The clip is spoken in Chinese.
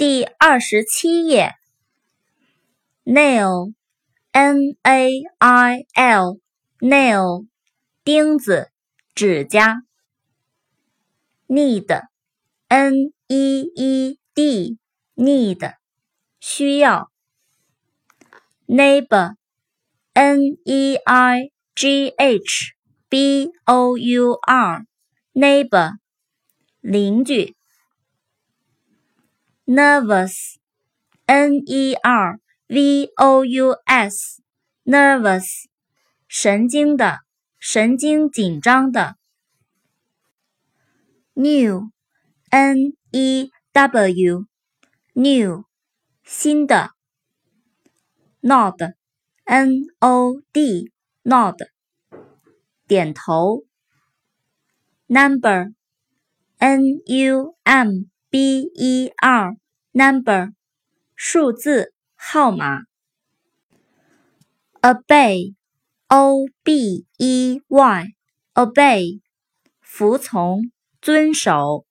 第二十七页，nail，n-a-i-l，nail，钉子，指甲。need，n-e-e-d，need，需要。neighbor，n-e-i-g-h-b-o-u-r，neighbor，邻居。nervous, n e r v o u s, nervous，神经的，神经紧张的。new, n e w, new，新的。nod, n o d, nod，点头。number, n u m B e r number 数字号码，obey o b e y obey 服从遵守。